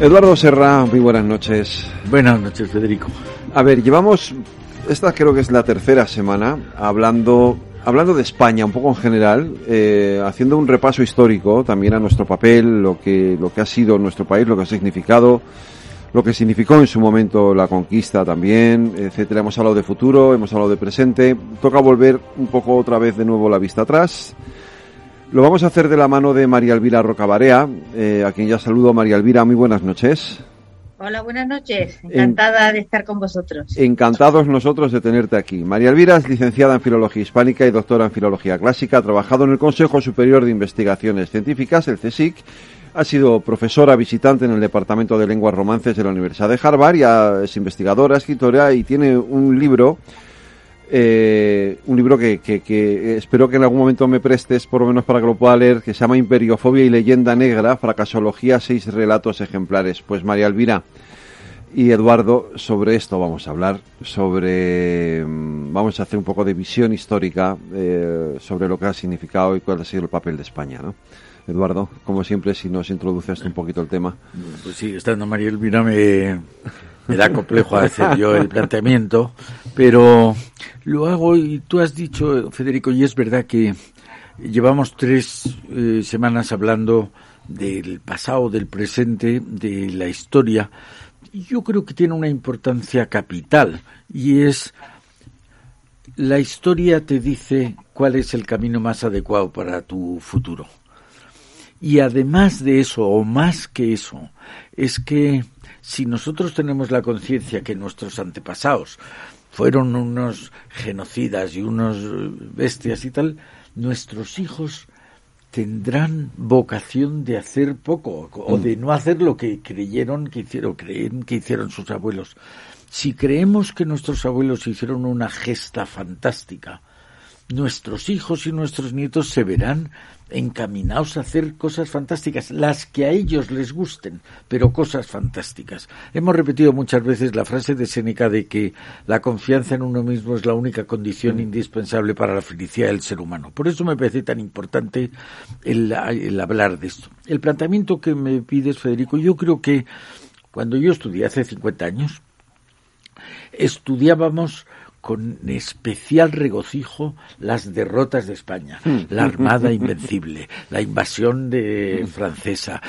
Eduardo Serra, muy buenas noches. Buenas noches, Federico. A ver, llevamos, esta creo que es la tercera semana, hablando, hablando de España, un poco en general, eh, haciendo un repaso histórico también a nuestro papel, lo que, lo que ha sido nuestro país, lo que ha significado, lo que significó en su momento la conquista también, etcétera. Hemos hablado de futuro, hemos hablado de presente. Toca volver un poco otra vez de nuevo la vista atrás. Lo vamos a hacer de la mano de María Elvira Rocabarea, eh, a quien ya saludo. María Elvira, muy buenas noches. Hola, buenas noches. Encantada de estar con vosotros. Encantados nosotros de tenerte aquí. María Elvira es licenciada en Filología Hispánica y doctora en Filología Clásica. Ha trabajado en el Consejo Superior de Investigaciones Científicas, el CSIC. Ha sido profesora visitante en el Departamento de Lenguas Romances de la Universidad de Harvard y es investigadora, escritora y tiene un libro eh, un libro que, que, espero que en algún momento me prestes, por lo menos para que lo pueda leer, que se llama Imperiofobia y Leyenda Negra, Fracasología, seis relatos ejemplares. Pues María Elvira y Eduardo, sobre esto vamos a hablar, sobre, mm, vamos a hacer un poco de visión histórica eh, sobre lo que ha significado y cuál ha sido el papel de España, ¿no? Eduardo, como siempre, si nos introduces un poquito el tema. Pues sí, estando María Elvira me, me da complejo hacer yo el planteamiento, pero lo hago y tú has dicho, Federico, y es verdad que llevamos tres eh, semanas hablando del pasado, del presente, de la historia. Y yo creo que tiene una importancia capital y es la historia te dice cuál es el camino más adecuado para tu futuro. Y además de eso, o más que eso, es que si nosotros tenemos la conciencia que nuestros antepasados fueron unos genocidas y unos bestias y tal, nuestros hijos tendrán vocación de hacer poco o de no hacer lo que creyeron que hicieron, creen que hicieron sus abuelos. Si creemos que nuestros abuelos hicieron una gesta fantástica, nuestros hijos y nuestros nietos se verán encaminados a hacer cosas fantásticas, las que a ellos les gusten, pero cosas fantásticas. Hemos repetido muchas veces la frase de Séneca de que la confianza en uno mismo es la única condición mm. indispensable para la felicidad del ser humano. Por eso me parece tan importante el, el hablar de esto. El planteamiento que me pides, Federico, yo creo que cuando yo estudié hace 50 años, estudiábamos con especial regocijo las derrotas de España, hmm. la Armada Invencible, la invasión de francesa.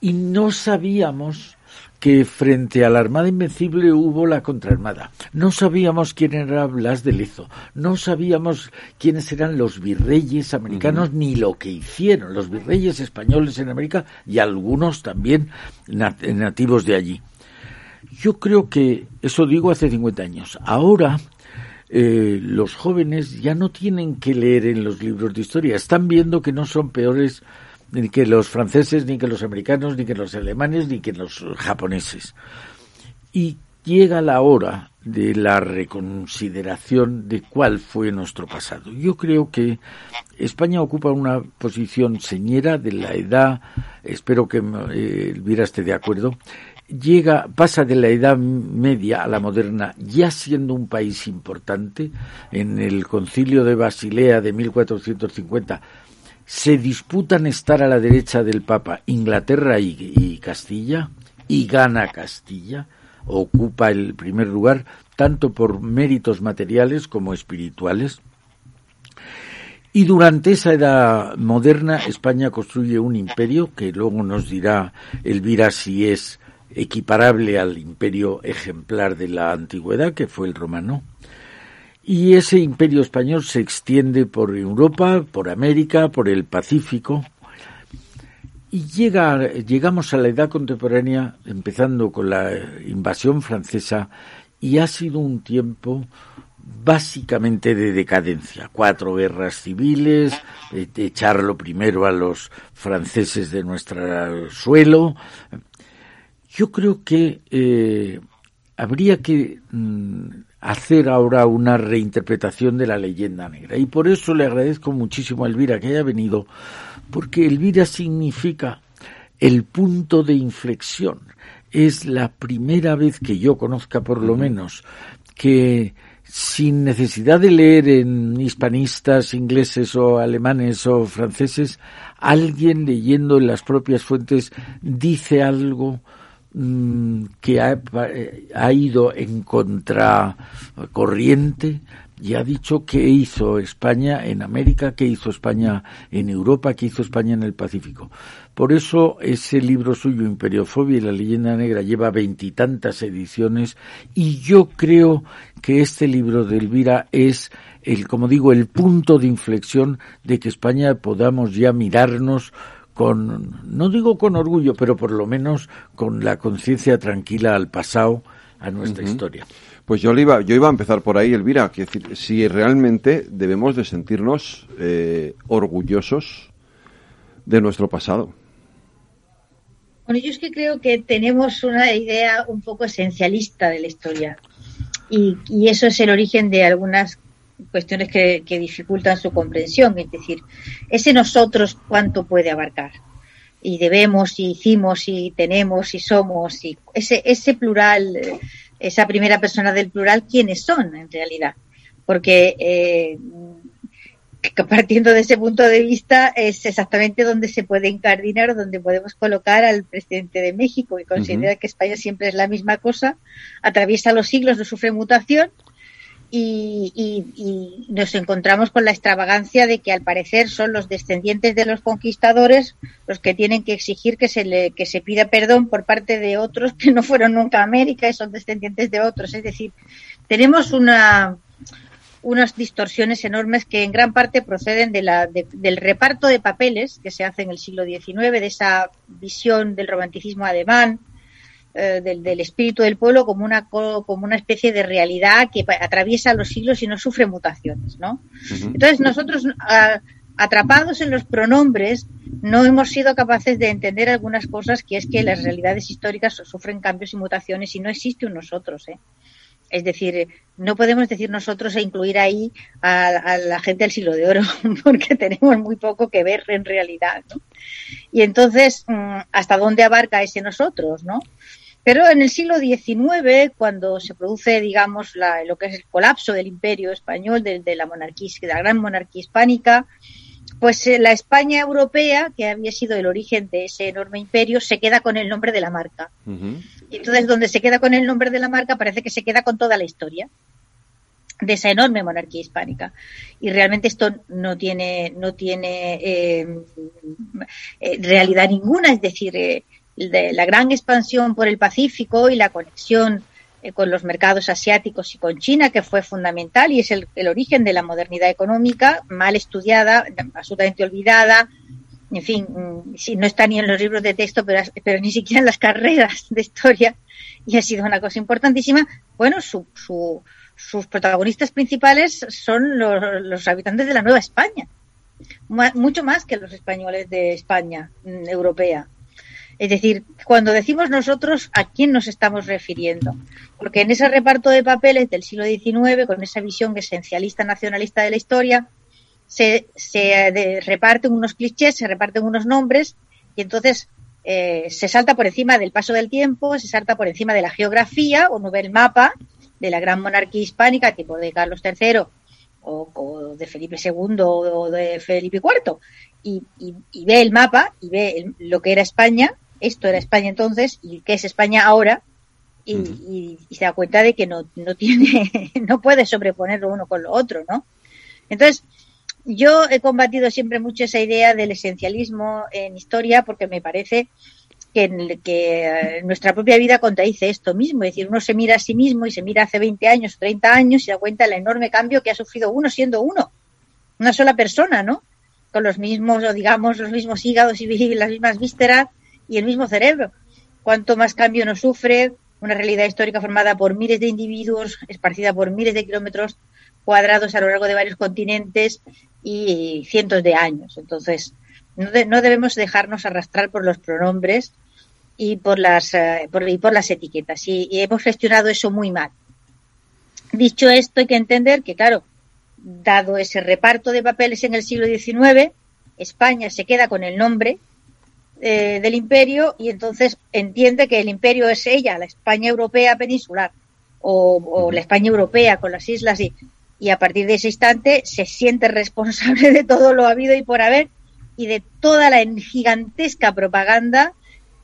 Y no sabíamos que frente a la Armada Invencible hubo la contraarmada. No sabíamos quién era Blas de Lezo, no sabíamos quiénes eran los virreyes americanos ni lo que hicieron los virreyes españoles en América y algunos también nativos de allí. Yo creo que, eso digo hace 50 años, ahora eh, los jóvenes ya no tienen que leer en los libros de historia, están viendo que no son peores ni que los franceses, ni que los americanos, ni que los alemanes, ni que los japoneses. Y llega la hora de la reconsideración de cuál fue nuestro pasado. Yo creo que España ocupa una posición señera de la edad, espero que eh, Elvira esté de acuerdo, llega, pasa de la Edad Media a la moderna, ya siendo un país importante, en el concilio de Basilea de 1450, se disputan estar a la derecha del Papa Inglaterra y, y Castilla, y gana Castilla, ocupa el primer lugar, tanto por méritos materiales como espirituales. Y durante esa edad moderna, España construye un imperio que luego nos dirá Elvira si es equiparable al imperio ejemplar de la antigüedad, que fue el romano. Y ese imperio español se extiende por Europa, por América, por el Pacífico. Y llega, llegamos a la edad contemporánea, empezando con la invasión francesa, y ha sido un tiempo básicamente de decadencia. Cuatro guerras civiles, echarlo primero a los franceses de nuestro suelo, yo creo que eh, habría que mm, hacer ahora una reinterpretación de la leyenda negra. Y por eso le agradezco muchísimo a Elvira que haya venido, porque Elvira significa el punto de inflexión. Es la primera vez que yo conozca, por lo menos, que sin necesidad de leer en hispanistas ingleses o alemanes o franceses, alguien leyendo en las propias fuentes dice algo mm, que ha, ha, ido en contracorriente y ha dicho qué hizo España en América, qué hizo España en Europa, qué hizo España en el Pacífico. Por eso ese libro suyo, Imperiofobia y la leyenda negra, lleva veintitantas ediciones y yo creo que este libro de Elvira es el, como digo, el punto de inflexión de que España podamos ya mirarnos con, no digo con orgullo, pero por lo menos con la conciencia tranquila al pasado, a nuestra historia. Pues yo, iba, yo iba a empezar por ahí, Elvira, que decir, si realmente debemos de sentirnos eh, orgullosos de nuestro pasado. Bueno, yo es que creo que tenemos una idea un poco esencialista de la historia y, eso es el origen de algunas cuestiones que, dificultan su comprensión, es decir, ese nosotros cuánto puede abarcar y debemos y hicimos y tenemos y somos y ese ese plural esa primera persona del plural quiénes son en realidad porque eh, partiendo de ese punto de vista es exactamente donde se puede incardinar, donde podemos colocar al presidente de México, y considera que España siempre es la misma cosa, atraviesa los siglos, no sufre mutación, y, y, nos encontramos con la extravagancia de que al parecer son los descendientes de los conquistadores los que tienen que exigir que se le que se pida perdón por parte de otros que no fueron nunca a América y son descendientes de otros. Es decir, tenemos una unas distorsiones enormes que en gran parte proceden de la, del reparto de papeles que se hace en el siglo XIX, de esa visión del romanticismo alemán, eh, del, espíritu del pueblo como una, como una especie de realidad que atraviesa los siglos y no sufre mutaciones. ¿no? Entonces nosotros, atrapados en los pronombres, no hemos sido capaces de entender algunas cosas que es que las realidades históricas sufren cambios y mutaciones y no existe un nosotros. ¿eh? Es decir, no podemos decir nosotros e incluir ahí a, la gente del siglo de oro, porque tenemos muy poco que ver en realidad, ¿no? Y entonces, mm, ¿hasta dónde abarca ese nosotros, no? Pero en el siglo XIX, cuando se produce, digamos, lo que es el colapso del imperio español, de, la monarquía, de la gran monarquía hispánica, pues eh, la España europea, que había sido el origen de ese enorme imperio, se queda con el nombre de la marca. Y entonces, donde se queda con el nombre de la marca, parece que se queda con toda la historia de esa enorme monarquía hispánica. Y realmente esto no tiene, no tiene eh, eh, realidad ninguna, es decir, de la gran expansión por el Pacífico y la conexión eh, con los mercados asiáticos y con China, que fue fundamental y es el, origen de la modernidad económica, mal estudiada, absolutamente olvidada. En fin, mm, si no está ni en los libros de texto, pero, pero ni siquiera en las carreras de historia, y ha sido una cosa importantísima. Bueno, su, sus protagonistas principales son los, los, habitantes de la Nueva España, mucho más que los españoles de España mm, europea. Es decir, cuando decimos nosotros, ¿a quién nos estamos refiriendo? Porque en ese reparto de papeles del siglo XIX, con esa visión esencialista nacionalista de la historia, se, se reparten unos clichés, se reparten unos nombres y entonces eh, se salta por encima del paso del tiempo, se salta por encima de la geografía o no ve el mapa de la gran monarquía hispánica tipo de Carlos III o, de Felipe II o de Felipe IV y, ve el mapa y ve lo que era España esto era España entonces y qué es España ahora y, se da cuenta de que no, no tiene, no puede sobreponerlo uno con lo otro, ¿no? Entonces, yo he combatido siempre mucho esa idea del esencialismo en historia porque me parece que, que eh, nuestra propia vida contradice esto mismo. Es decir, uno se mira a sí mismo y se mira hace 20 años o 30 años y se da cuenta del enorme cambio que ha sufrido uno siendo uno. Una sola persona, ¿no? Con los mismos, o digamos, los mismos hígados y las mismas vísceras, y el mismo cerebro. Cuanto más cambio no sufre, una realidad histórica formada por miles de individuos, esparcida por miles de kilómetros cuadrados a lo largo de varios continentes y cientos de años. Entonces, no, no debemos dejarnos arrastrar por los pronombres y por las, eh, por, y por las etiquetas. Y, hemos gestionado eso muy mal. Dicho esto, hay que entender que, claro, dado ese reparto de papeles en el siglo XIX, España se queda con el nombre eh, del imperio y entonces entiende que el imperio es ella, la España europea peninsular o, la España europea con las islas y, y a partir de ese instante se siente responsable de todo lo habido y por haber y de toda la gigantesca propaganda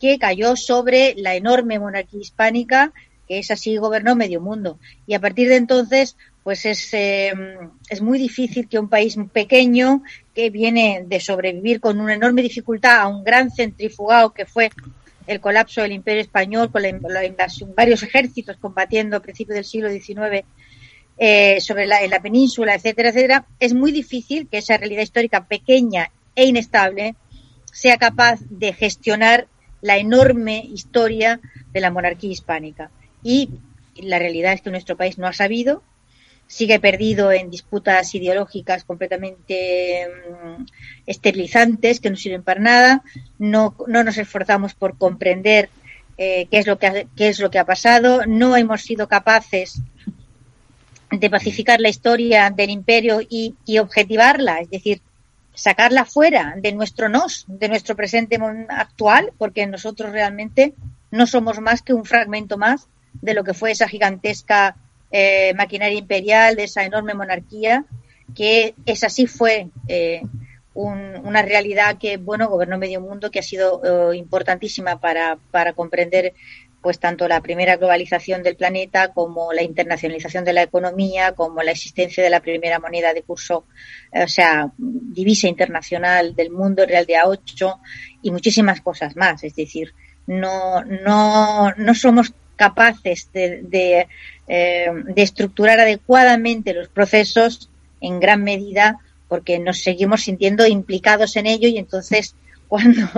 que cayó sobre la enorme monarquía hispánica que es así gobernó medio mundo. Y a partir de entonces, pues es, em, es muy difícil que un país pequeño que viene de sobrevivir con una enorme dificultad a un gran centrifugado que fue el colapso del Imperio Español con la, invasión, varios ejércitos combatiendo a principios del siglo XIX eh, sobre la, en la península, etcétera, etcétera, es muy difícil que esa realidad histórica pequeña e inestable sea capaz de gestionar la enorme historia de la monarquía hispánica. Y la realidad es que nuestro país no ha sabido, sigue perdido en disputas ideológicas completamente mm, esterilizantes que no sirven para nada, no, no nos esforzamos por comprender eh, qué, es lo que ha, qué es lo que ha pasado, no hemos sido capaces de pacificar la historia del imperio y, y objetivarla, es decir, sacarla fuera de nuestro nos, de nuestro presente actual, porque nosotros realmente no somos más que un fragmento más de lo que fue esa gigantesca eh, maquinaria imperial, de esa enorme monarquía, que es así fue eh, una realidad que, bueno, gobernó medio mundo, que ha sido eh, importantísima para, para comprender pues tanto la primera globalización del planeta como la internacionalización de la economía, como la existencia de la primera moneda de curso, o sea, divisa internacional del mundo real de A8 y muchísimas cosas más. Es decir, no, no, no somos capaces de, eh, de, estructurar adecuadamente los procesos en gran medida porque nos seguimos sintiendo implicados en ello y entonces cuando,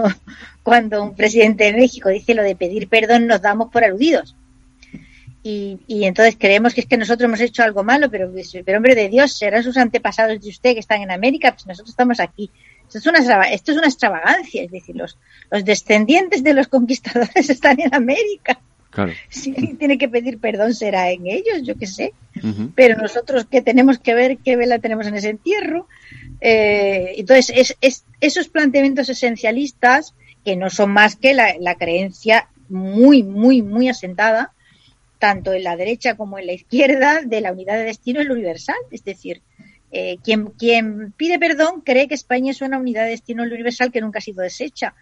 cuando un presidente de México dice lo de pedir perdón nos damos por aludidos. Y, y, entonces creemos que es que nosotros hemos hecho algo malo, pero, pero hombre de Dios, serán sus antepasados de usted que están en América, pues nosotros estamos aquí. Esto es una, esto es una extravagancia, es decir, los, los descendientes de los conquistadores están en América. Si tiene que pedir perdón será en ellos, yo qué sé. Pero nosotros que tenemos que ver qué vela tenemos en ese entierro. Eh, entonces, es, es, esos planteamientos esencialistas que no son más que la, la creencia muy, muy, muy asentada, tanto en la derecha como en la izquierda, de la unidad de destino en lo universal. Es decir, eh, quien, quien pide perdón cree que España es una unidad de destino en lo universal que nunca ha sido deshecha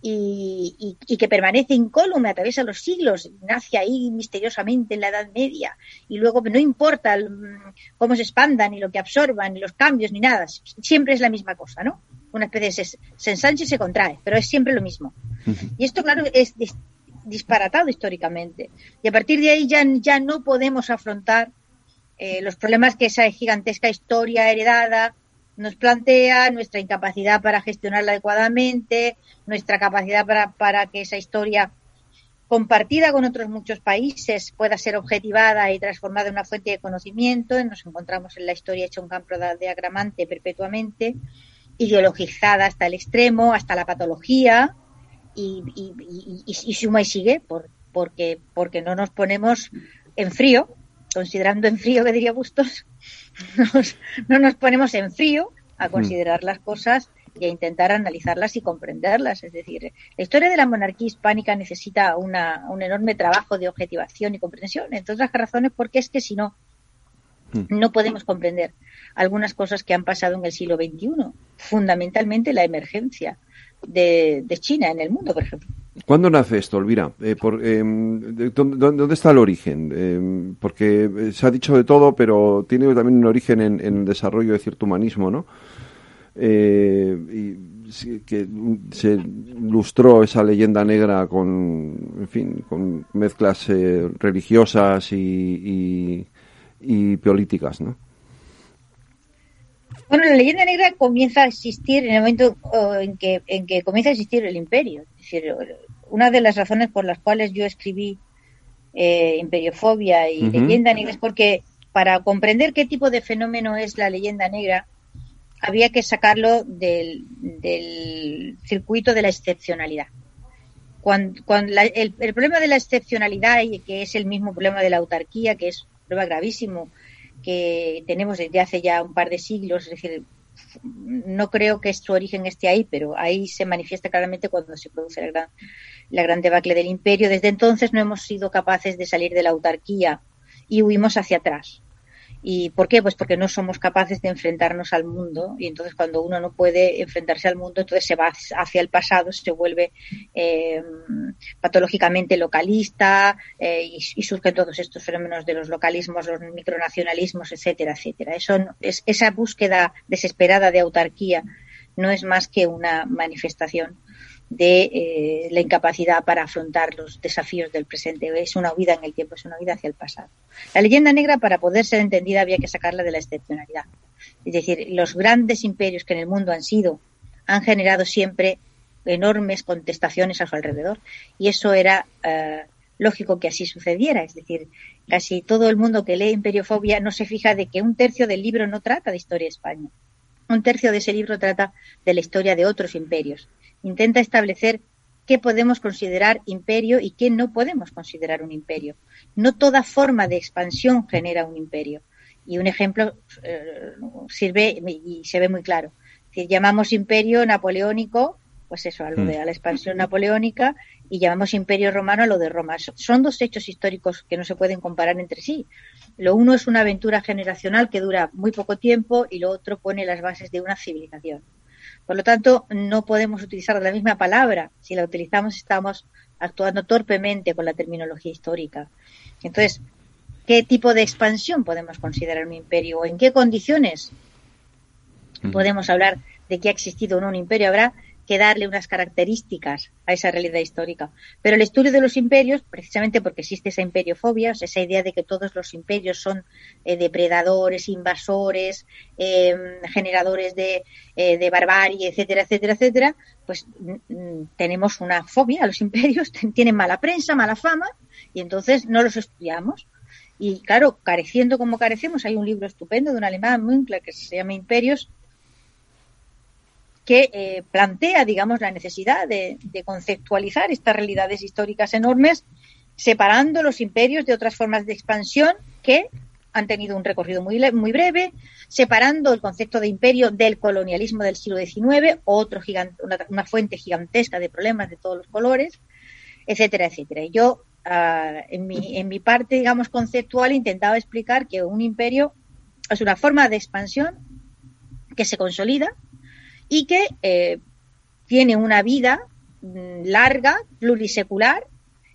y, que permanece incólume, atraviesa los siglos, nace ahí misteriosamente en la Edad Media y luego no importa cómo se expandan, ni lo que absorban, ni los cambios, ni nada, siempre es la misma cosa, ¿no? Una especie de se, ensancha y se contrae, pero es siempre lo mismo. Y esto, claro, es disparatado históricamente. Y a partir de ahí ya, ya no podemos afrontar eh, los problemas que esa gigantesca historia heredada nos plantea, nuestra incapacidad para gestionarla adecuadamente, nuestra capacidad para, para que esa historia compartida con otros muchos países pueda ser objetivada y transformada en una fuente de conocimiento. Nos encontramos en la historia hecha un campo de agramante perpetuamente, ideologizada hasta el extremo, hasta la patología, y, y, suma y sigue, por, porque, porque no nos ponemos en frío, considerando en frío que diría Bustos, no nos ponemos en frío a mm. considerar las cosas y a intentar analizarlas y comprenderlas. Es decir, la historia de la monarquía hispánica necesita una, un enorme trabajo de objetivación y comprensión, entre otras razones porque es que si no, mm. no podemos comprender algunas cosas que han pasado en el siglo XXI, fundamentalmente la emergencia de, de China en el mundo, por ejemplo. ¿Cuándo nace esto, Olvira? Eh, em, ¿dónde, está el origen? Em, porque eh, se ha dicho de todo, pero tiene también un origen en, el desarrollo de cierto humanismo, ¿no? Eh, y que se lustró esa leyenda negra con, en fin, con mezclas religiosas y, y, políticas, ¿no? Bueno, la leyenda negra comienza a existir en el momento en que, en que comienza a existir el imperio. Es decir, una de las razones por las cuales yo escribí eh, Imperiofobia y Leyenda Negra es porque para comprender qué tipo de fenómeno es la leyenda negra, había que sacarlo del, circuito de la excepcionalidad. cuando, el, problema de la excepcionalidad, y que es el mismo problema de la autarquía, que es un problema gravísimo que tenemos desde hace ya un par de siglos, es decir, no creo que su origen esté ahí, pero ahí se manifiesta claramente cuando se produce la gran, la gran debacle del imperio. Desde entonces no hemos sido capaces de salir de la autarquía y huimos hacia atrás. ¿Y por qué? Pues porque no somos capaces de enfrentarnos al mundo y entonces cuando uno no puede enfrentarse al mundo, entonces se va hacia el pasado, se vuelve eh, patológicamente localista eh, y, surgen todos estos fenómenos de los localismos, los micronacionalismos, etcétera, etcétera. Eso es, esa búsqueda desesperada de autarquía no es más que una manifestación de eh, la incapacidad para afrontar los desafíos del presente. Es una huida en el tiempo, es una huida hacia el pasado. La leyenda negra, para poder ser entendida, había que sacarla de la excepcionalidad. Es decir, los grandes imperios que en el mundo han sido, han generado siempre enormes contestaciones a su alrededor. Y eso era eh, lógico que así sucediera. Es decir, casi todo el mundo que lee Imperiofobia no se fija de que un tercio del libro no trata de historia de España. Un tercio de ese libro trata de la historia de otros imperios intenta establecer qué podemos considerar imperio y qué no podemos considerar un imperio. No toda forma de expansión genera un imperio. Y un ejemplo eh, sirve y se ve muy claro. Si llamamos imperio napoleónico, pues eso, a lo de mm. la expansión napoleónica, y llamamos imperio romano a lo de Roma. Son dos hechos históricos que no se pueden comparar entre sí. Lo uno es una aventura generacional que dura muy poco tiempo y lo otro pone las bases de una civilización. Por lo tanto, no podemos utilizar la misma palabra. Si la utilizamos, estamos actuando torpemente con la terminología histórica. Entonces, ¿qué tipo de expansión podemos considerar un imperio o en qué condiciones podemos hablar de que ha existido un imperio? Habrá que darle unas características a esa realidad histórica. Pero el estudio de los imperios, precisamente porque existe esa imperiofobia, esa idea de que todos los imperios son eh, depredadores, invasores, em, generadores de, eh, de, barbarie, etcétera, etcétera, etcétera, pues mm, mm, tenemos una fobia a los imperios, tienen mala prensa, mala fama, y entonces no los estudiamos. Y claro, careciendo como carecemos, hay un libro estupendo de un alemán, Münkler, que se llama Imperios, que eh, plantea, digamos, la necesidad de, conceptualizar estas realidades históricas enormes, separando los imperios de otras formas de expansión que han tenido un recorrido muy, muy breve, separando el concepto de imperio del colonialismo del siglo XIX, otro una, fuente gigantesca de problemas de todos los colores, etcétera, etcétera. Yo, ah, en, mi, en mi parte, digamos, conceptual, intentaba explicar que un imperio es una forma de expansión que se consolida, y que eh, tiene una vida mm, larga, plurisecular,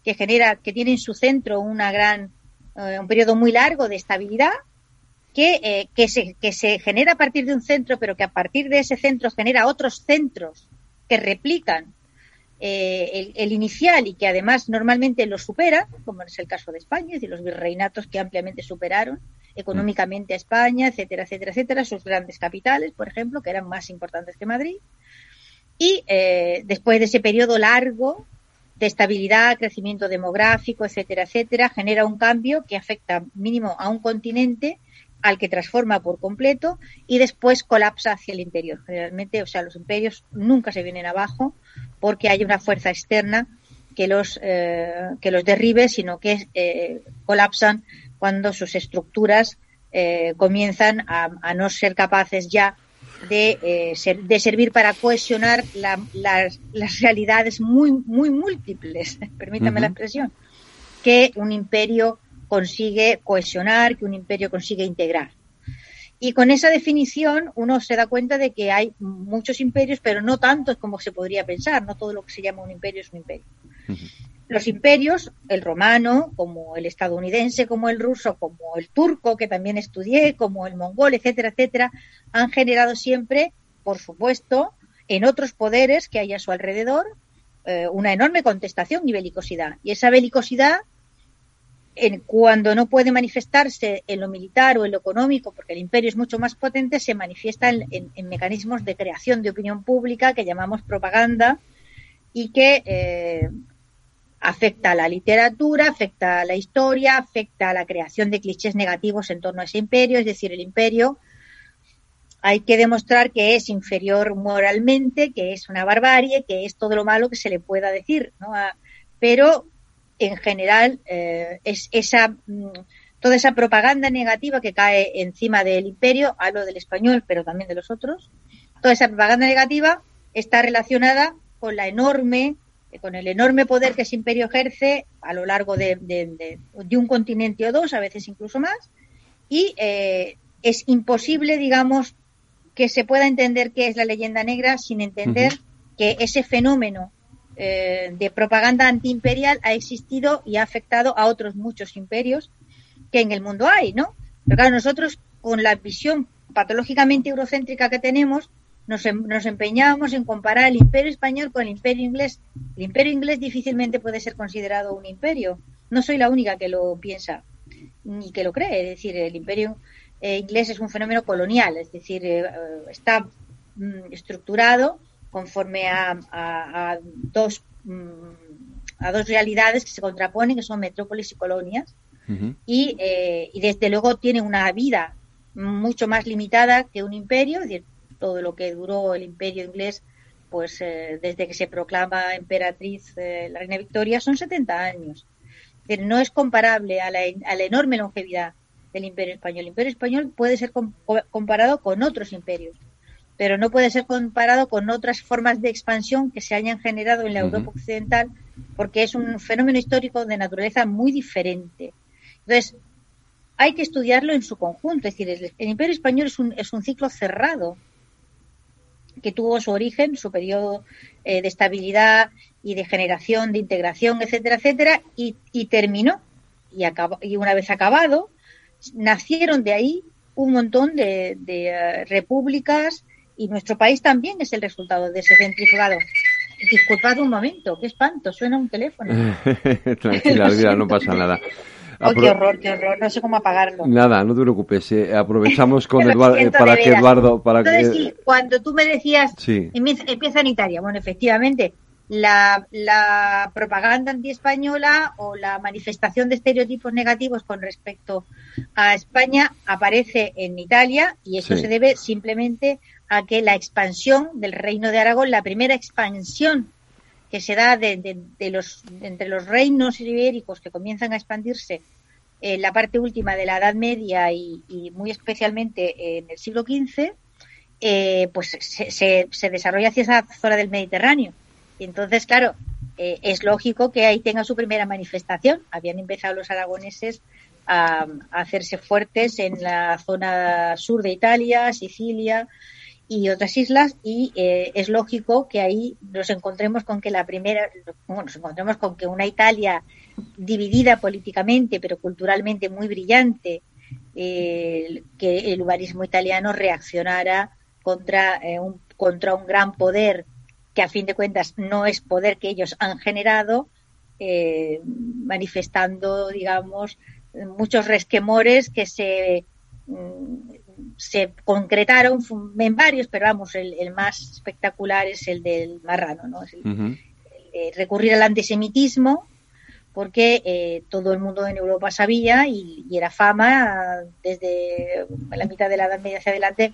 que genera, que tiene en su centro una gran, eh, un periodo muy largo de estabilidad, que, eh, que, se, genera a partir de un centro, pero que a partir de ese centro genera otros centros que replican el, el, inicial y que además normalmente lo supera, como es el caso de España, y los virreinatos que ampliamente superaron, económicamente a España, etcétera, etcétera, etcétera, sus grandes capitales, por ejemplo, que eran más importantes que Madrid. Y eh, después de ese periodo largo de estabilidad, crecimiento demográfico, etcétera, etcétera, genera un cambio que afecta mínimo a un continente al que transforma por completo y después colapsa hacia el interior. Generalmente, o sea, los imperios nunca se vienen abajo porque hay una fuerza externa que los, eh, que los derribe, sino que eh, colapsan cuando sus estructuras eh, comienzan a, no ser capaces ya de, eh, de servir para cohesionar las, realidades muy, muy múltiples, permítame la expresión, que un imperio consigue cohesionar, que un imperio consigue integrar. Y con esa definición uno se da cuenta de que hay muchos imperios, pero no tantos como se podría pensar. No todo lo que se llama un imperio es un imperio. Los imperios, el romano, como el estadounidense, como el ruso, como el turco, que también estudié, como el mongol, etcétera, etcétera, han generado siempre, por supuesto, en otros poderes que hay a su alrededor, eh, una enorme contestación y belicosidad. Y esa belicosidad, en, cuando no puede manifestarse en lo militar o en lo económico, porque el imperio es mucho más potente, se manifiesta en, mecanismos de creación de opinión pública que llamamos propaganda y que eh, afecta a la literatura, afecta a la historia, afecta a la creación de clichés negativos en torno a ese imperio, es decir, el imperio hay que demostrar que es inferior moralmente, que es una barbarie, que es todo lo malo que se le pueda decir. ¿no? pero en general eh, es esa mm, toda esa propaganda negativa que cae encima del imperio, hablo del español, pero también de los otros, toda esa propaganda negativa está relacionada con la enorme con el enorme poder que ese imperio ejerce a lo largo de, de, un continente o dos, a veces incluso más, y eh, es imposible, digamos, que se pueda entender qué es la leyenda negra sin entender que ese fenómeno eh, de propaganda antiimperial ha existido y ha afectado a otros muchos imperios que en el mundo hay, ¿no? Pero claro, nosotros con la visión patológicamente eurocéntrica que tenemos, nos, em, nos, empeñamos en comparar el imperio español con el imperio inglés. El imperio inglés difícilmente puede ser considerado un imperio. No soy la única que lo piensa ni que lo cree. Es decir, el imperio eh, inglés es un fenómeno colonial, es decir, eh, está mm, estructurado conforme a, dos mm, a dos realidades que se contraponen, que son metrópolis y colonias, y, eh, y, desde luego tiene una vida mucho más limitada que un imperio, es decir, todo lo que duró el imperio inglés, pues desde que se proclama emperatriz la reina Victoria, son 70 años. No es comparable a la, a la enorme longevidad del imperio español. El imperio español puede ser comparado con otros imperios, pero no puede ser comparado con otras formas de expansión que se hayan generado en la Europa occidental, porque es un fenómeno histórico de naturaleza muy diferente. Entonces, hay que estudiarlo en su conjunto. Es decir, el, imperio español es un, es un ciclo cerrado que tuvo su origen, su periodo eh, de estabilidad y de generación, de integración, etcétera, etcétera, y, terminó. Y, y una vez acabado, nacieron de ahí un montón de, eh, repúblicas y nuestro país también es el resultado de ese centrifugado. Disculpad un momento, qué espanto, suena un teléfono. Tranquila, no pasa nada. Oh, qué horror, qué horror, no sé cómo apagarlo. Nada, no te preocupes, eh, aprovechamos con Eduardo, eh, para que Eduardo... Para Entonces, sí, cuando tú me decías, empieza en Italia, bueno, efectivamente, la, la propaganda antiespañola o la manifestación de estereotipos negativos con respecto a España aparece en Italia y eso se debe simplemente a que la expansión del Reino de Aragón, la primera expansión que se da de, los, entre los reinos ibéricos que comienzan a expandirse en la parte última de la Edad Media y, muy especialmente en el siglo XV, eh, pues se, se, desarrolla hacia esa zona del Mediterráneo entonces, claro, eh, es lógico que ahí tenga su primera manifestación. Habían empezado los aragoneses a, hacerse fuertes en la zona sur de Italia, Sicilia y otras islas y eh, es lógico que ahí nos encontremos con que la primera, bueno, nos encontremos con que una Italia dividida políticamente pero culturalmente muy brillante, eh, que el humanismo italiano reaccionara contra un contra un gran poder que a fin de cuentas no es poder que ellos han generado, eh, manifestando, digamos, muchos resquemores que se, mm, se concretaron en varios, pero vamos, el, más espectacular es el del marrano, ¿no? recurrir al antisemitismo, porque eh, todo el mundo en Europa sabía y, y, era fama desde la mitad de la Edad Media hacia adelante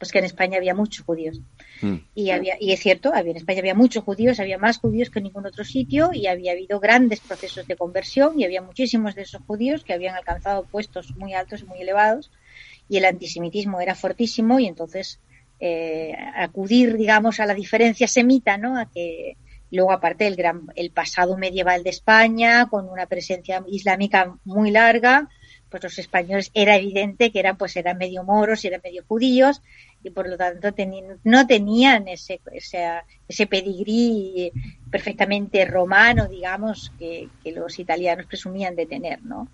pues que en España había muchos judíos. Mm. Y, había, y es cierto, había, en España había muchos judíos, había más judíos que en ningún otro sitio y había habido grandes procesos de conversión y había muchísimos de esos judíos que habían alcanzado puestos muy altos y muy elevados y el antisemitismo era fortísimo y entonces eh, acudir, digamos, a la diferencia semita, ¿no? A que luego aparte el gran el pasado medieval de España con una presencia islámica muy larga pues los españoles era evidente que eran pues eran medio moros y eran medio judíos y por lo tanto no tenían ese, ese, ese pedigrí perfectamente romano, digamos, que, los italianos presumían de tener, ¿no?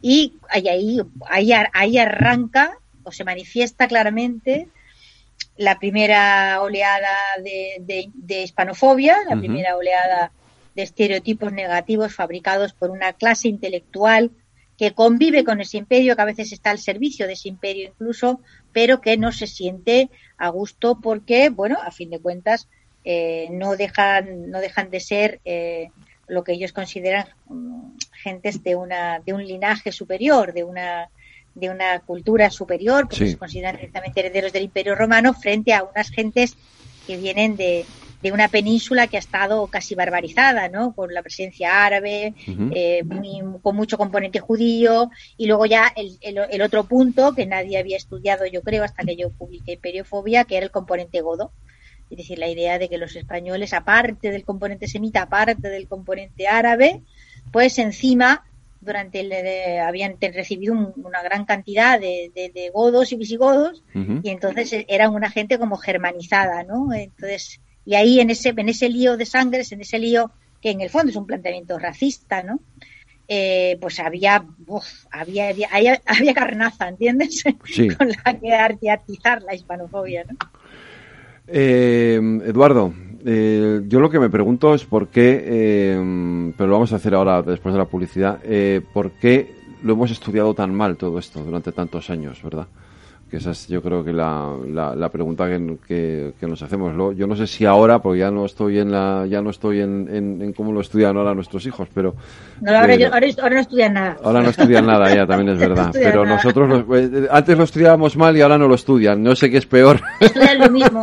Y ahí, ahí, ahí arranca o se manifiesta claramente la primera oleada de, de, hispanofobia, la primera oleada de estereotipos negativos fabricados por una clase intelectual que convive con ese imperio, que a veces está al servicio de ese imperio incluso, pero que no se siente a gusto porque, bueno, a fin de cuentas, eh, no dejan, no dejan de ser eh, lo que ellos consideran mm, gentes de una, de un linaje superior, de una, de una cultura superior, porque se consideran directamente herederos del Imperio Romano frente a unas gentes que vienen de, de una península que ha estado casi barbarizada, ¿no? Con la presencia árabe, eh, con mucho componente judío, y luego ya el, el, otro punto que nadie había estudiado, yo creo, hasta que yo publiqué Imperiofobia, que era el componente godo. Es decir, la idea de que los españoles, aparte del componente semita, aparte del componente árabe, pues encima durante el, habían recibido una gran cantidad de, godos y visigodos y entonces eran una gente como germanizada, ¿no? Entonces y ahí en ese, en ese lío de sangres, en ese lío que en el fondo es un planteamiento racista, ¿no? Eh, pues había, había, había, había, carnaza, ¿entiendes? Con la que arteatizar la hispanofobia, ¿no? Eh, Eduardo, eh, yo lo que me pregunto es por qué, pero lo vamos a hacer ahora después de la publicidad, por qué lo hemos estudiado tan mal todo esto durante tantos años, ¿verdad? Que esa es yo creo que la, la, pregunta que, que, nos hacemos yo no sé si ahora porque ya no estoy en la ya no estoy en, en, cómo lo estudian ahora nuestros hijos pero no, ahora, ahora, no estudian nada. ahora no estudian nada ya también es verdad. pero nosotros eh, antes lo estudiábamos mal y ahora no lo estudian. No sé qué es peor. Estudian lo mismo.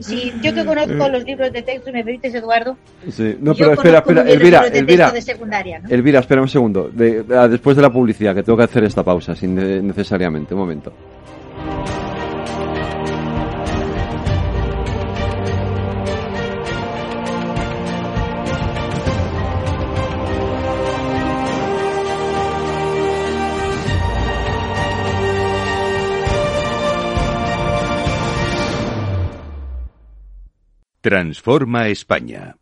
Si, yo que conozco los libros de texto me permites Eduardo sí. no pero espera espera Elvira Elvira, Elvira espera un segundo. Ah, después de la publicidad que tengo que hacer esta pausa sin necesariamente. Un momento Transforma España.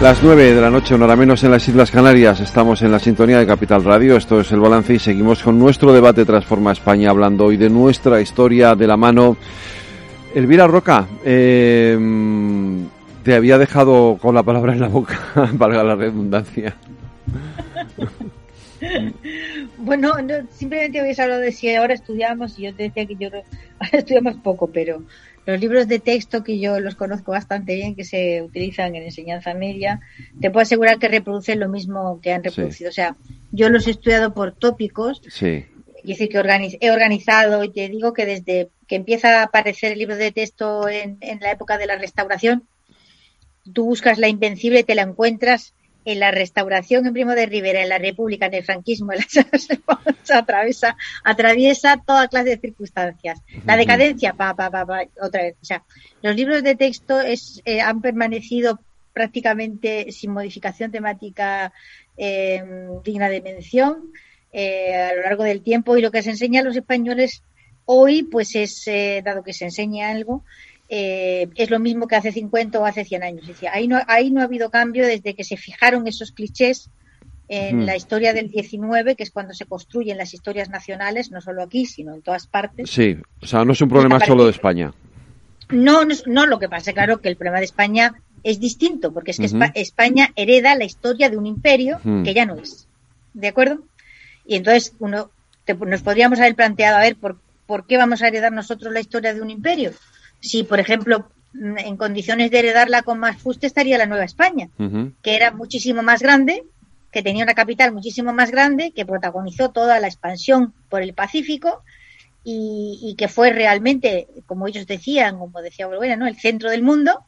Las nueve de la noche, una hora menos en las Islas Canarias. Estamos en la sintonía de Capital Radio. Esto es el balance y seguimos con nuestro debate Transforma España, hablando hoy de nuestra historia de la mano. Elvira Roca, eh, te había dejado con la palabra en la boca, valga la redundancia. Bueno, simplemente habéis hablado de si ahora estudiamos, y yo te decía que yo ahora estudiamos poco, pero los libros de texto que yo los conozco bastante bien, que se utilizan en enseñanza media, te puedo asegurar que reproducen lo mismo que han reproducido. O sea, yo los he estudiado por tópicos. Sí. Y decir que he organizado y te digo que desde que empieza a aparecer el libro de texto en la época de la restauración, tú buscas la invencible y te la encuentras en la restauración en Primo de Rivera, en la República, en el franquismo, en la, atraviesa, atraviesa toda clase de circunstancias. La decadencia, pa, pa, pa, otra vez. O sea, los libros de texto es, eh, han permanecido prácticamente sin modificación temática eh, digna de mención eh, a lo largo del tiempo y lo que se enseña a los españoles hoy, pues es, dado que se enseña algo, eh, es lo mismo que hace 50 o hace 100 años. ahí, no, ahí no ha habido cambio desde que se fijaron esos clichés en la historia del 19, que es cuando se construyen las historias nacionales, no solo aquí, sino en todas partes. Sí, o sea, no es un problema solo de España. No, no, lo que pasa, claro, que el problema de España es distinto, porque es que España hereda la historia de un imperio que ya no es. ¿De acuerdo? Y entonces uno nos podríamos haber planteado, a ver, ¿por, ¿por qué vamos a heredar nosotros la historia de un imperio? Si, por ejemplo, mm, en condiciones de heredarla con más fuste estaría la Nueva España, que era muchísimo más grande, que tenía una capital muchísimo más grande, que protagonizó toda la expansión por el Pacífico y, que fue realmente, como ellos decían, como decía Volvera, ¿no? el centro del mundo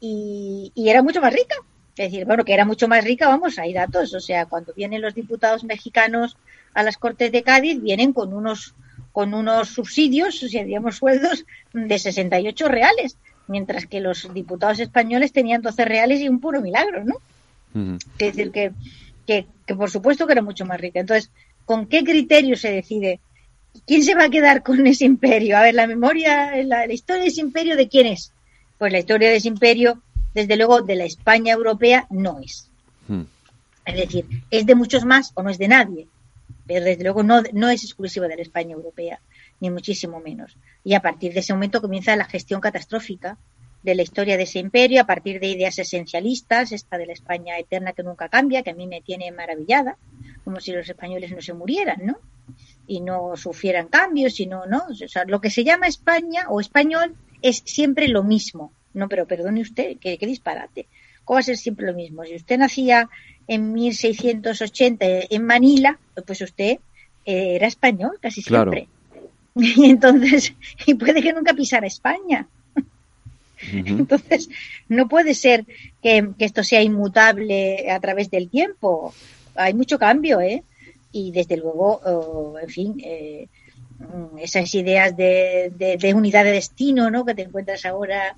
y, era mucho más rica. Es decir, bueno, que era mucho más rica, vamos, hay datos. O sea, cuando vienen los diputados mexicanos a las Cortes de Cádiz, vienen con unos con unos subsidios, digamos sueldos de 68 reales, mientras que los diputados españoles tenían 12 reales y un puro milagro, ¿no? Es decir, que, que, por supuesto que era mucho más rica. Entonces, ¿con qué criterio se decide quién se va a quedar con ese imperio? A ver, la memoria, la, historia de ese imperio, ¿de quién es? Pues la historia de ese imperio, desde luego, de la España europea no es. Es decir, es de muchos más o no es de nadie pero desde luego no, no es exclusivo de la España europea, ni muchísimo menos. Y a partir de ese momento comienza la gestión catastrófica de la historia de ese imperio, a partir de ideas esencialistas, esta de la España eterna que nunca cambia, que a mí me tiene maravillada, como si los españoles no se murieran, ¿no? Y no sufrieran cambios, sino, ¿no? O sea, lo que se llama España o español es siempre lo mismo. No, pero perdone usted, qué, qué disparate va a ser siempre lo mismo. Si usted nacía en 1680 en Manila, pues usted eh, era español casi siempre. Y entonces, y puede que nunca pisara España. Entonces, no puede ser que, esto sea inmutable a través del tiempo. Hay mucho cambio, ¿eh? Y desde luego, oh, en fin, eh, mm, esas ideas de, de, unidad de destino, ¿no? Que te encuentras ahora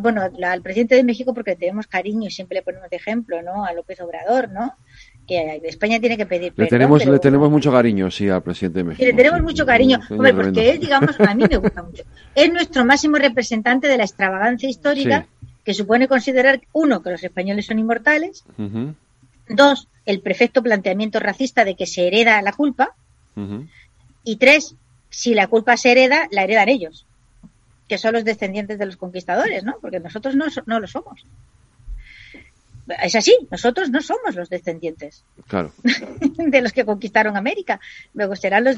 bueno, al presidente de México porque tenemos cariño y siempre le ponemos de ejemplo, ¿no? A López Obrador, ¿no? Que España tiene que pedir le tenemos Le tenemos mucho cariño, sí, al presidente de México. le tenemos mucho cariño, hombre, porque él, digamos, a mí me gusta mucho. Es nuestro máximo representante de la extravagancia histórica, que supone considerar, uno, que los españoles son inmortales, dos, el perfecto planteamiento racista de que se hereda la culpa, y tres, si la culpa se hereda, la heredan ellos que son los descendientes de los conquistadores, ¿no? Porque nosotros no, no lo somos. Es así, nosotros no somos los descendientes claro. de los que conquistaron América. Luego serán los,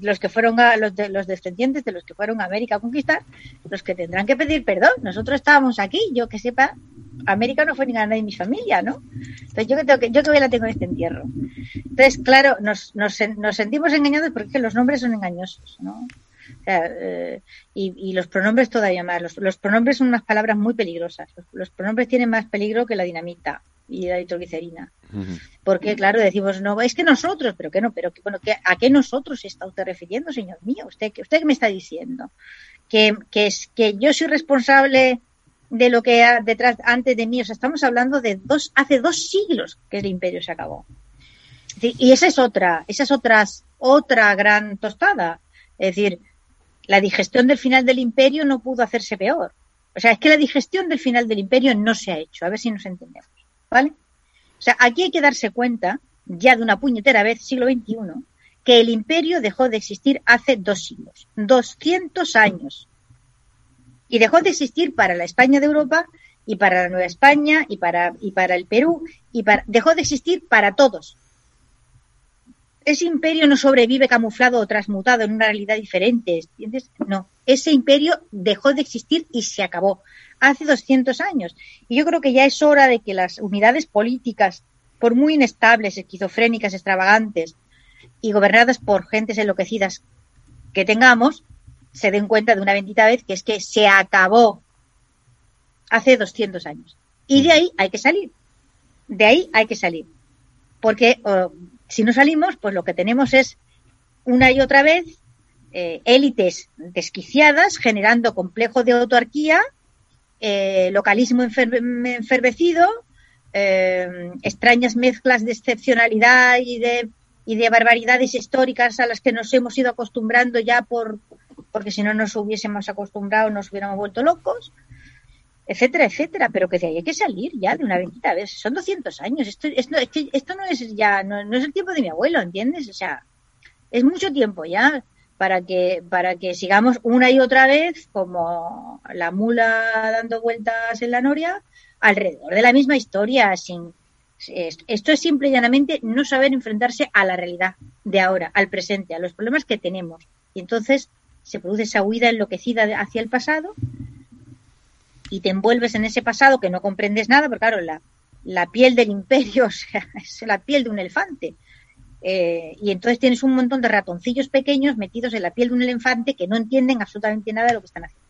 los que fueron a, los, de, los descendientes de los que fueron a América a conquistar los que tendrán que pedir perdón. Nosotros estábamos aquí, yo que sepa, América no fue ni nadie de mi familia, ¿no? Entonces yo que tengo que, yo que la tengo en este entierro. Entonces, claro, nos, nos, nos sentimos engañados porque los nombres son engañosos, ¿no? Eh, y, los pronombres todavía más. Los, pronombres son unas palabras muy peligrosas. Los, pronombres tienen más peligro que la dinamita y la nitroglicerina. Porque, claro, decimos, no, es que nosotros, pero que no, pero que, bueno, ¿a qué nosotros está usted refiriendo, señor mío? ¿Usted, usted qué me está diciendo? Que, que, es, que yo soy responsable de lo que ha detrás, antes de mí. O sea, estamos hablando de dos, hace dos siglos que el imperio se acabó. Y esa es otra, esa es otras, otra gran tostada. Es decir, la digestión del final del imperio no pudo hacerse peor. O sea, es que la digestión del final del imperio no se ha hecho. A ver si nos entendemos. ¿Vale? O sea, aquí hay que darse cuenta, ya de una puñetera vez, siglo XXI, que el imperio dejó de existir hace dos siglos, 200 años. Y dejó de existir para la España de Europa y para la Nueva España y para, y para el Perú y para, dejó de existir para todos ese imperio no sobrevive camuflado o transmutado en una realidad diferente, ¿entiendes? No, ese imperio dejó de existir y se acabó hace 200 años. Y yo creo que ya es hora de que las unidades políticas, por muy inestables, esquizofrénicas, extravagantes y gobernadas por gentes enloquecidas que tengamos, se den cuenta de una bendita vez que es que se acabó hace 200 años. Y de ahí hay que salir. De ahí hay que salir. Porque oh, si no salimos, pues lo que tenemos es una y otra vez eh, élites desquiciadas generando complejo de autarquía, eh, localismo enfervecido, eh, extrañas mezclas de excepcionalidad y de, y de barbaridades históricas a las que nos hemos ido acostumbrando ya por porque si no nos hubiésemos acostumbrado nos hubiéramos vuelto locos etcétera, etcétera, pero que hay que salir ya de una bendita vez. Son 200 años. Esto, esto, esto no es ya, no, es el tiempo de mi abuelo, ¿entiendes? O sea, es mucho tiempo ya para que, para que sigamos una y otra vez como la mula dando vueltas en la noria alrededor de la misma historia, sin, esto es simple y llanamente no saber enfrentarse a la realidad de ahora, al presente, a los problemas que tenemos. Y entonces se produce esa huida enloquecida hacia el pasado y te envuelves en ese pasado que no comprendes nada, porque claro, la, la piel del imperio sea, es la piel de un elefante. Eh, y entonces tienes un montón de ratoncillos pequeños metidos en la piel de un elefante que no entienden absolutamente nada de lo que están haciendo.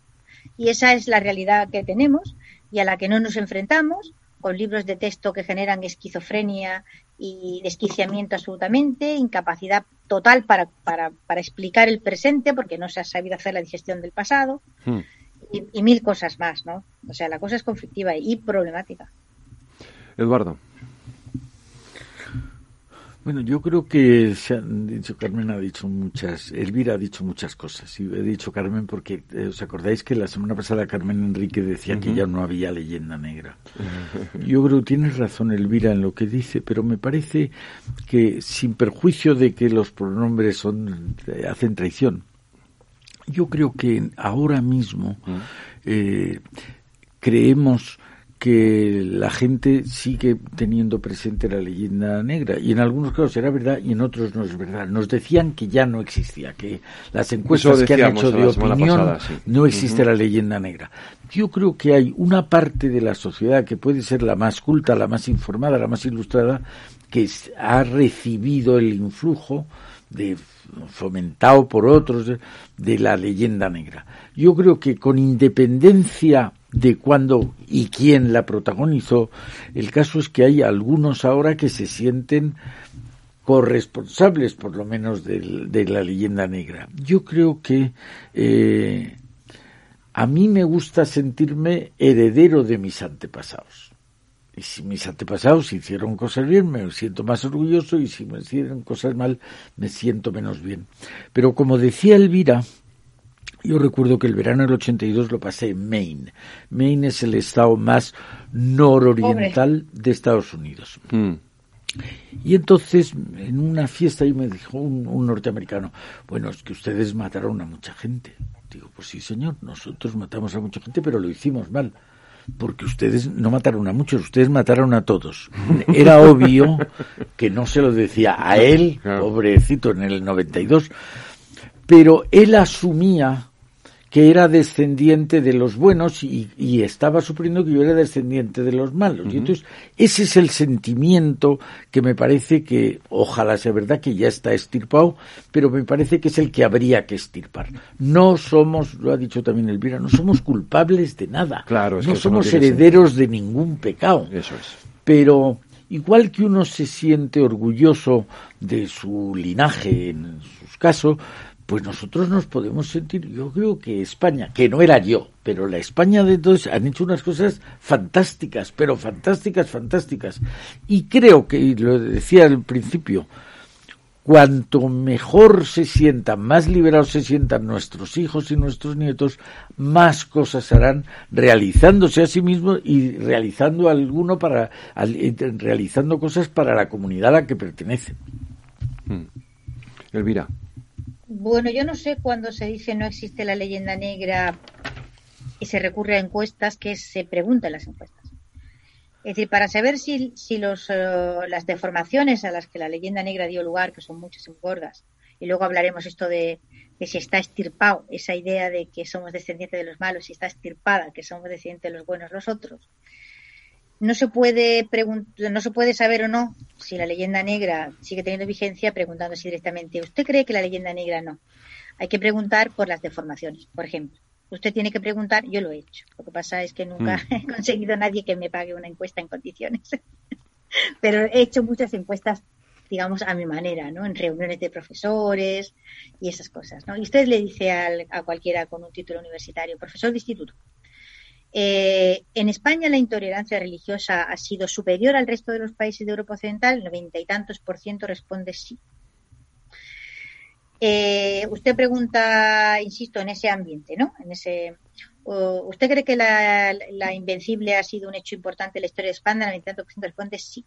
Y esa es la realidad que tenemos y a la que no nos enfrentamos con libros de texto que generan esquizofrenia y desquiciamiento absolutamente, incapacidad total para, para, para explicar el presente porque no se ha sabido hacer la digestión del pasado. Hmm y, mil cosas más, ¿no? O sea, la cosa es conflictiva y problemática. Eduardo. Bueno, yo creo que se han dicho, Carmen ha dicho muchas, Elvira ha dicho muchas cosas. Y he dicho Carmen porque, eh, ¿os acordáis que la semana pasada Carmen Enrique decía que ya no había leyenda negra? Yo creo que tienes razón, Elvira, en lo que dice, pero me parece que sin perjuicio de que los pronombres son, eh, hacen traición, yo creo que ahora mismo eh, creemos que la gente sigue teniendo presente la leyenda negra y en algunos casos era verdad y en otros no es verdad. Nos decían que ya no existía, que las encuestas que han hecho de opinión no existe la leyenda negra. Yo creo que hay una parte de la sociedad que puede ser la más culta, la más informada, la más ilustrada, que ha recibido el influjo de fomentado por otros de la leyenda negra. Yo creo que con independencia de cuándo y quién la protagonizó, el caso es que hay algunos ahora que se sienten corresponsables, por lo menos, de, la leyenda negra. Yo creo que eh, a mí me gusta sentirme heredero de mis antepasados. Y si mis antepasados hicieron cosas bien, me siento más orgulloso y si me hicieron cosas mal, me siento menos bien. Pero como decía Elvira, yo recuerdo que el verano del 82 lo pasé en Maine. Maine es el estado más nororiental de Estados Unidos. Mm. Y entonces, en una fiesta, ahí me dijo un, norteamericano, bueno, es que ustedes mataron a mucha gente. Digo, pues sí, señor, nosotros matamos a mucha gente, pero lo hicimos mal. Porque ustedes no mataron a muchos, ustedes mataron a todos. Era obvio que no se lo decía a él, pobrecito, en el 92, pero él asumía que era descendiente de los buenos y, estaba sufriendo que yo era descendiente de los malos. Y entonces, ese es el sentimiento que me parece que, ojalá sea verdad que ya está estirpado, pero me parece que es el que habría que estirpar. No somos, lo ha dicho también Elvira, no somos culpables de nada. Claro, no somos herederos de ningún pecado. Eso es. Pero igual que uno se siente orgulloso de su linaje, en sus casos, pues nosotros nos podemos sentir, yo creo que España, que no era yo, pero la España de todos han hecho unas cosas fantásticas, pero fantásticas, fantásticas. Y creo que, y lo decía al principio, cuanto mejor se sientan, más liberados se sientan nuestros hijos y nuestros nietos, más cosas harán realizándose a sí mismos y realizando alguno para, realizando cosas para la comunidad a la que pertenecen. Hmm. Elvira. Bueno, yo no sé cuándo se dice no existe la leyenda negra y se recurre a encuestas que se preguntan las encuestas. Es decir, para saber si, si los, eh, las deformaciones a las que la leyenda negra dio lugar, que son muchas y gordas, y luego hablaremos esto de, de, si está estirpado, esa idea de que somos descendientes de los malos, si está estirpada, que somos descendientes de los buenos los otros, no se puede no se puede saber o no si la leyenda negra sigue teniendo vigencia preguntándose directamente ¿usted cree que la leyenda negra no? Hay que preguntar por las deformaciones, por ejemplo. Usted tiene que preguntar, yo lo he hecho. Lo que pasa es que nunca mm. he conseguido nadie que me pague una encuesta en condiciones. Pero he hecho muchas encuestas, digamos, a mi manera, ¿no? En reuniones de profesores y esas cosas, ¿no? Y usted le dice a cualquiera con un título universitario, profesor de instituto, eh, en España la intolerancia religiosa ha sido superior al resto de los países de Europa Occidental, el noventa y tantos por ciento responde sí. Eh, usted pregunta, insisto, en ese ambiente, ¿no? En ese, ¿Usted cree que la, la, Invencible ha sido un hecho importante en la historia de España? El 90% responde sí.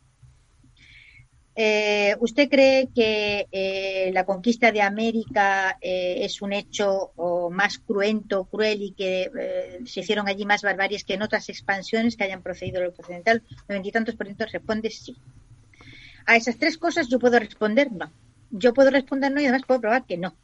Eh, ¿Usted cree que eh, la conquista de América eh, es un hecho más cruento, cruel y que se hicieron allí más barbaries que en otras expansiones que hayan procedido lo occidental? Noventa y tantos por ciento responde sí. A esas tres cosas yo puedo responder no. Yo puedo responder no y además puedo probar que no.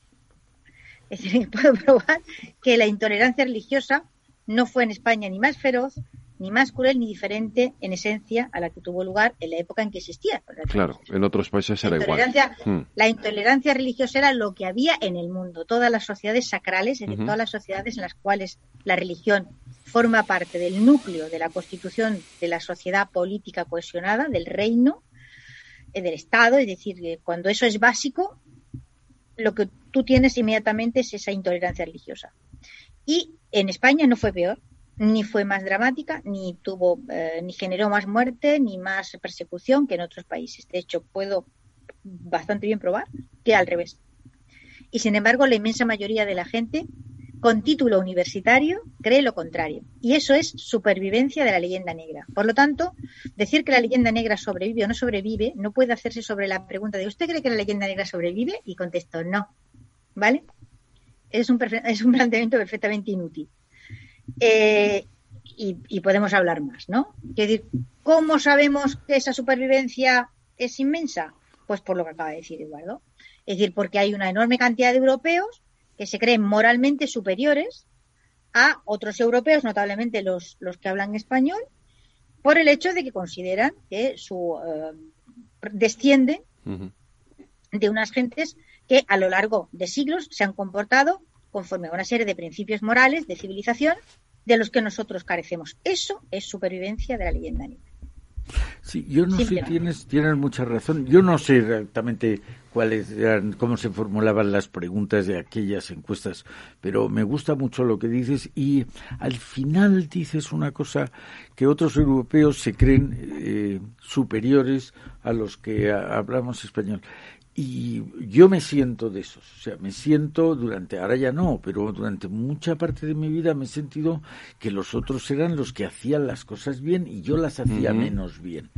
Es decir, puedo probar que la intolerancia religiosa no fue en España ni más feroz, ni más cruel ni diferente en esencia a la que tuvo lugar en la época en que existía. Claro, en otros países era igual. Hmm. La intolerancia religiosa era lo que había en el mundo. Todas las sociedades sacrales, es todas las sociedades en las cuales la religión forma parte del núcleo de la constitución de la sociedad política cohesionada, del reino, eh, del Estado, es decir, cuando eso es básico, lo que tú tienes inmediatamente es esa intolerancia religiosa. Y en España no fue peor ni fue más dramática, ni tuvo, eh, ni generó más muerte, ni más persecución que en otros países. De hecho, puedo bastante bien probar que al revés. Y sin embargo, la inmensa mayoría de la gente con título universitario cree lo contrario. Y eso es supervivencia de la leyenda negra. Por lo tanto, decir que la leyenda negra sobrevive o no sobrevive no puede hacerse sobre la pregunta de ¿usted cree que la leyenda negra sobrevive? Y contesto no. ¿Vale? Es un, es un planteamiento perfectamente inútil. Eh, y, podemos hablar más, ¿no? decir, ¿cómo sabemos que esa supervivencia es inmensa? Pues por lo que acaba de decir Eduardo. Es decir, porque hay una enorme cantidad de europeos que se creen moralmente superiores a otros europeos, notablemente los, los que hablan español, por el hecho de que consideran que su eh, desciende de unas gentes que a lo largo de siglos se han comportado conforme a una serie de principios morales de civilización de los que nosotros carecemos. Eso es supervivencia de la leyenda negra. Sí, yo no sé, tienes, tienes mucha razón. Yo no sé exactamente cuáles eran, cómo se formulaban las preguntas de aquellas encuestas, pero me gusta mucho lo que dices y al final dices una cosa que otros europeos se creen eh, superiores a los que hablamos español. Y yo me siento de esos, o sea, me siento durante, ahora ya no, pero durante mucha parte de mi vida me he sentido que los otros eran los que hacían las cosas bien y yo las hacía menos bien.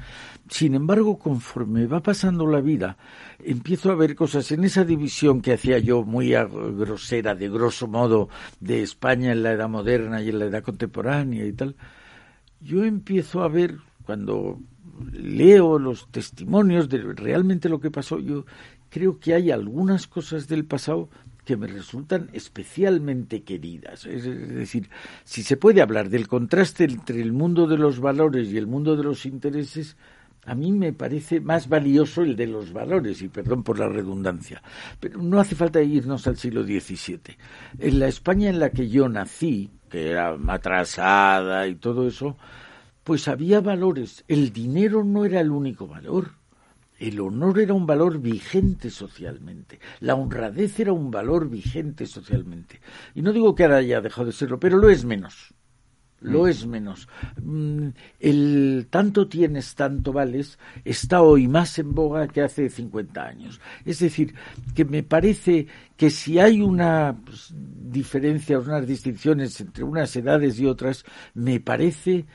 Sin embargo, conforme va pasando la vida, empiezo a ver cosas en esa división que hacía yo muy grosera, de grosso modo, de España en la edad moderna y en la edad contemporánea y tal. Yo empiezo a ver, cuando leo los testimonios de realmente lo que pasó, yo creo que hay algunas cosas del pasado que me resultan especialmente queridas. Es decir, si se puede hablar del contraste entre el mundo de los valores y el mundo de los intereses, a mí me parece más valioso el de los valores, y perdón por la redundancia. Pero no hace falta irnos al siglo XVII. En la España en la que yo nací, que era atrasada y todo eso, pues había valores. El dinero no era el único valor. El honor era un valor vigente socialmente. La honradez era un valor vigente socialmente. Y no digo que ahora haya dejado de serlo, pero lo es menos. Lo mm. es menos. Mm, el tanto tienes, tanto vales está hoy más en boga que hace 50 años. Es decir, que me parece que si hay una pues, diferencia, unas distinciones entre unas edades y otras, me parece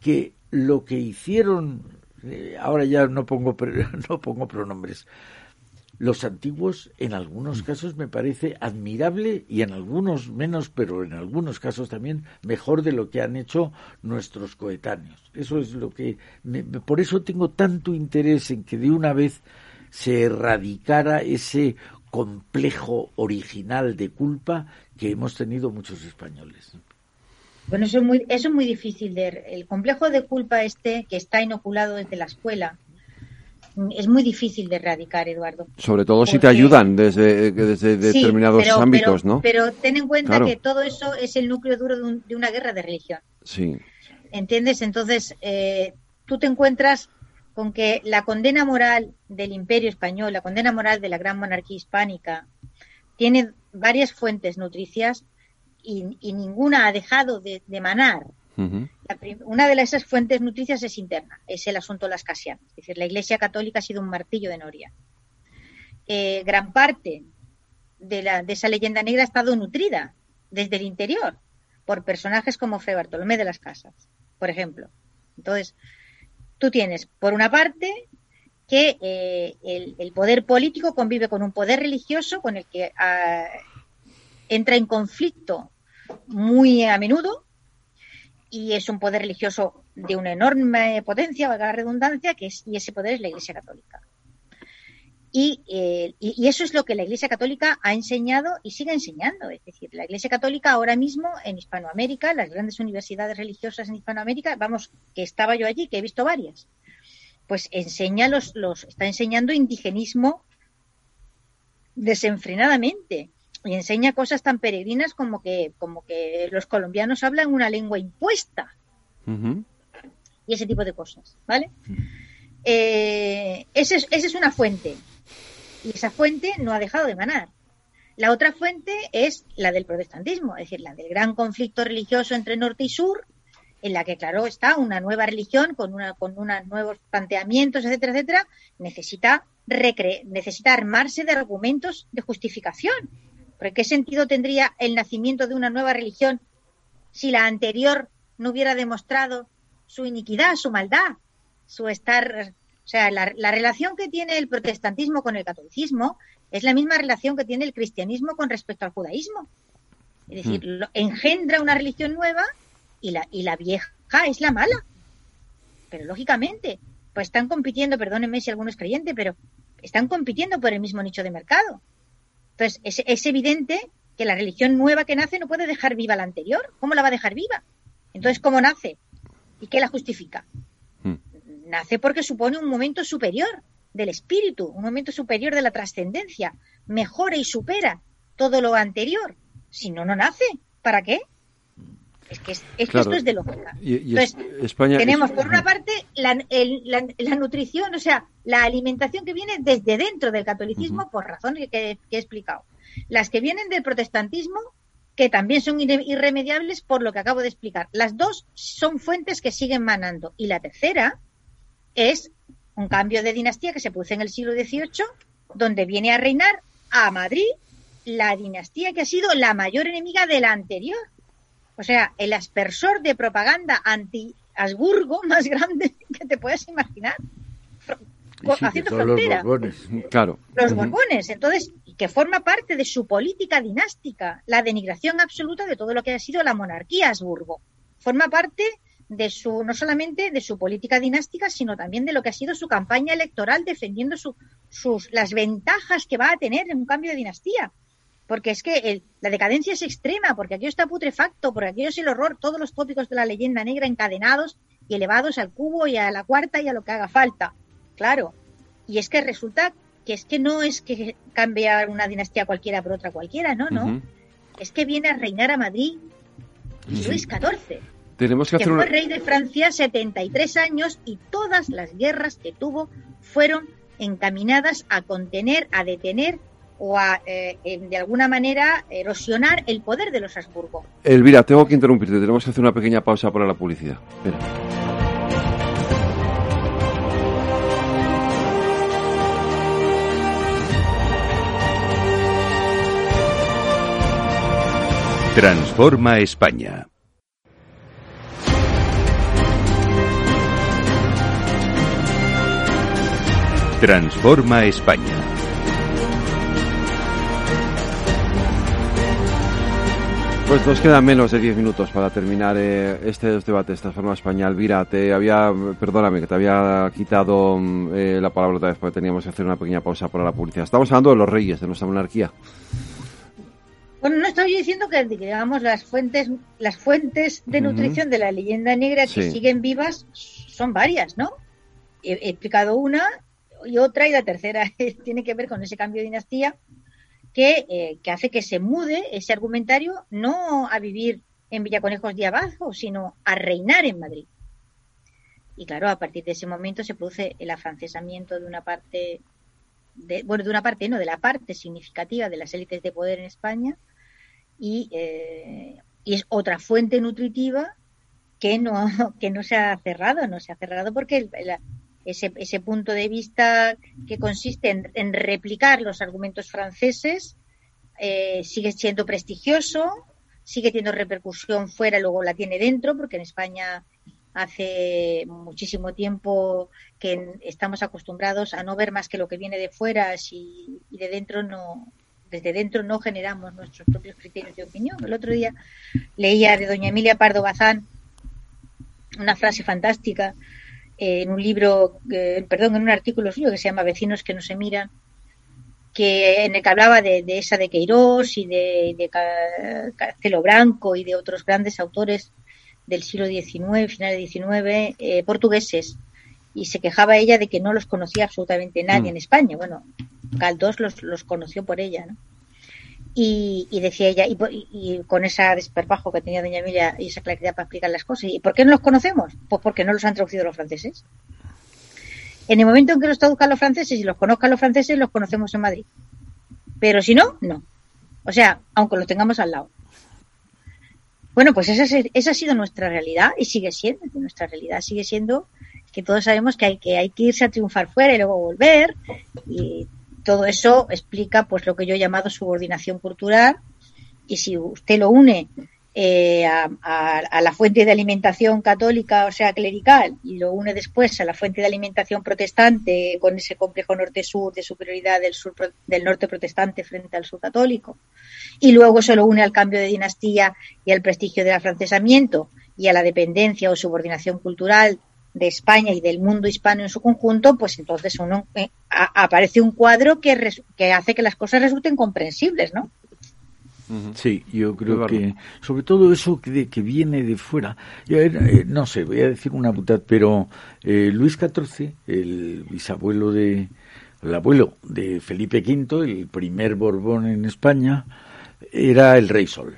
que lo que hicieron, eh, ahora ya no pongo, no pongo pronombres, los antiguos en algunos mm. casos me parece admirable y en algunos menos, pero en algunos casos también mejor de lo que han hecho nuestros coetáneos. Eso es lo que por eso tengo tanto interés en que de una vez se erradicara ese complejo original de culpa que hemos tenido muchos españoles. Bueno, eso es muy, eso es muy difícil de el complejo de culpa este que está inoculado desde la escuela es muy difícil de erradicar, Eduardo. Sobre todo si te ayudan desde, desde determinados ámbitos, ¿no? Pero ten en cuenta que todo eso es el núcleo duro de, una guerra de religión. Sí. ¿Entiendes? Entonces, eh, tú te encuentras con que la condena moral del imperio español, la condena moral de la gran monarquía hispánica, tiene varias fuentes nutricias y, ninguna ha dejado de, manar. una de esas fuentes nutricias es interna, es el asunto de las casianas. Es decir, la Iglesia Católica ha sido un martillo de Noria. Eh, gran parte de, la, de esa leyenda negra ha estado nutrida desde el interior por personajes como Fray Bartolomé de las Casas, por ejemplo. Entonces, tú tienes, por una parte, que eh, el, poder político convive con un poder religioso con el que ah, entra en conflicto muy a menudo y es un poder religioso de una enorme potencia, valga la redundancia, que es, y ese poder es la Iglesia Católica. Eh, y, eso es lo que la Iglesia Católica ha enseñado y sigue enseñando. Es decir, la Iglesia Católica ahora mismo en Hispanoamérica, las grandes universidades religiosas en Hispanoamérica, vamos, que estaba yo allí, que he visto varias, pues enseña los, los está enseñando indigenismo desenfrenadamente y enseña cosas tan peregrinas como que, como que los colombianos hablan una lengua impuesta. Y ese tipo de cosas, ¿vale? Eh, esa es una fuente. Y esa fuente no ha dejado de manar. La otra fuente es la del protestantismo, es decir, la del gran conflicto religioso entre norte y sur, en la que, claro, está una nueva religión con, una, con unos nuevos planteamientos, etcétera, etcétera, necesita, necesita armarse de argumentos de justificación porque ¿qué sentido tendría el nacimiento de una nueva religión si la anterior no hubiera demostrado su iniquidad, su maldad, su estar... O sea, la, relación que tiene el protestantismo con el catolicismo es la misma relación que tiene el cristianismo con respecto al judaísmo. Es decir, hmm. engendra una religión nueva y la, y la vieja es la mala. Pero lógicamente, pues están compitiendo, perdónenme si alguno es creyente, pero están compitiendo por el mismo nicho de mercado. Entonces, es, es evidente que la religión nueva que nace no puede dejar viva la anterior. ¿Cómo la va a dejar viva? Entonces, ¿cómo nace? ¿Y qué la justifica? Hmm. Nace porque supone un momento superior del espíritu, un momento superior de la trascendencia. Mejora y supera todo lo anterior. Si no, no nace. ¿Para qué? Es que, esto es de lógica. Entonces, tenemos por una parte la, nutrición, o sea, la alimentación que viene desde dentro del catolicismo por razones que, he explicado. Las que vienen del protestantismo, que también son irremediables por lo que acabo de explicar. Las dos son fuentes que siguen manando. Y la tercera es un cambio de dinastía que se produce en el siglo XVIII, donde viene a reinar a Madrid la dinastía que ha sido la mayor enemiga de la anterior, o sea, el aspersor de propaganda anti-Habsburgo más grande que te puedes imaginar. haciendo frontera. Los borbones. Claro. Los borbones. Entonces, que forma parte de su política dinástica, la denigración absoluta de todo lo que ha sido la monarquía Habsburgo. Forma parte de su, no solamente de su política dinástica, sino también de lo que ha sido su campaña electoral defendiendo sus, las ventajas que va a tener en un cambio de dinastía porque es que la decadencia es extrema, porque aquello está putrefacto, porque aquello es el horror, todos los tópicos de la leyenda negra encadenados y elevados al cubo y a la cuarta y a lo que haga falta. Claro. Y es que resulta que es que no es que cambiar una dinastía cualquiera por otra cualquiera, no, no. Es que viene a reinar a Madrid Luis XIV. Tenemos que, fue rey de Francia 73 años y todas las guerras que tuvo fueron encaminadas a contener, a detener o a, eh, de alguna manera, erosionar el poder de los Habsburgo. Elvira, tengo que interrumpirte, tenemos que hacer una pequeña pausa para la publicidad. Transforma España. Transforma España. Pues nos quedan menos de 10 minutos para terminar eh, este debate, esta forma España. Elvira, te había, perdóname, que te había quitado mm, eh, la palabra otra vez porque teníamos que hacer una pequeña pausa para la publicidad. Estamos hablando de los reyes, de nuestra monarquía. Bueno, no estoy diciendo que, digamos, las fuentes, las fuentes de nutrición de la leyenda negra que siguen vivas son varias, ¿no? he explicado una y otra y la tercera tiene que ver con ese cambio de dinastía eh, que, hace que se mude ese argumentario no a vivir en Villaconejos de Abajo, sino a reinar en Madrid. Y claro, a partir de ese momento se produce el afrancesamiento de una parte, de, bueno, de una parte, no, de la parte significativa de las élites de poder en España y, eh, y es otra fuente nutritiva que no, que no se ha cerrado, no se ha cerrado porque la, ese, ese punto de vista que consiste en, replicar los argumentos franceses eh, sigue siendo prestigioso, sigue teniendo repercusión fuera, luego la tiene dentro, porque en España hace muchísimo tiempo que estamos acostumbrados a no ver más que lo que viene de fuera y, y de dentro no, desde dentro no generamos nuestros propios criterios de opinión. El otro día leía de doña Emilia Pardo Bazán una frase fantástica en un libro, eh, perdón, en un artículo suyo que se llama Vecinos que no se miran, que en el que hablaba de, esa de Queiroz y de, de Castelo Branco y de otros grandes autores del siglo XIX, final del XIX, eh, portugueses. Y se quejaba ella de que no los conocía absolutamente nadie mm. en España. Bueno, Galdós los, los conoció por ella, ¿no? Y, decía ella, y, con ese desperpajo que tenía doña Emilia y esa claridad para explicar las cosas, ¿y por qué no los conocemos? Pues porque no los han traducido los franceses. En el momento en que los traduzcan los franceses y los conozcan los franceses, los conocemos en Madrid. Pero si no, no. O sea, aunque los tengamos al lado. Bueno, pues esa, esa ha sido nuestra realidad y sigue siendo. Nuestra realidad sigue siendo que todos sabemos que hay que, hay que irse a triunfar fuera y luego volver. Y todo eso explica pues lo que yo he llamado subordinación cultural. Y si usted lo une eh, a, la fuente de alimentación católica, o sea, clerical, y lo une después a la fuente de alimentación protestante con ese complejo norte-sur de superioridad del, sur, del norte protestante frente al sur católico, y luego se lo une al cambio de dinastía y al prestigio del afrancesamiento y a la dependencia o subordinación cultural de España y del mundo hispano en su conjunto, pues entonces uno eh, aparece un cuadro que, que hace que las cosas resulten comprensibles, ¿no? Sí, yo creo que sobre todo eso que, que viene de fuera, eh, no sé, voy a decir una putad, pero eh, Luis XIV, el bisabuelo de, el abuelo de Felipe V, el primer Borbón en España, era el rey Sol.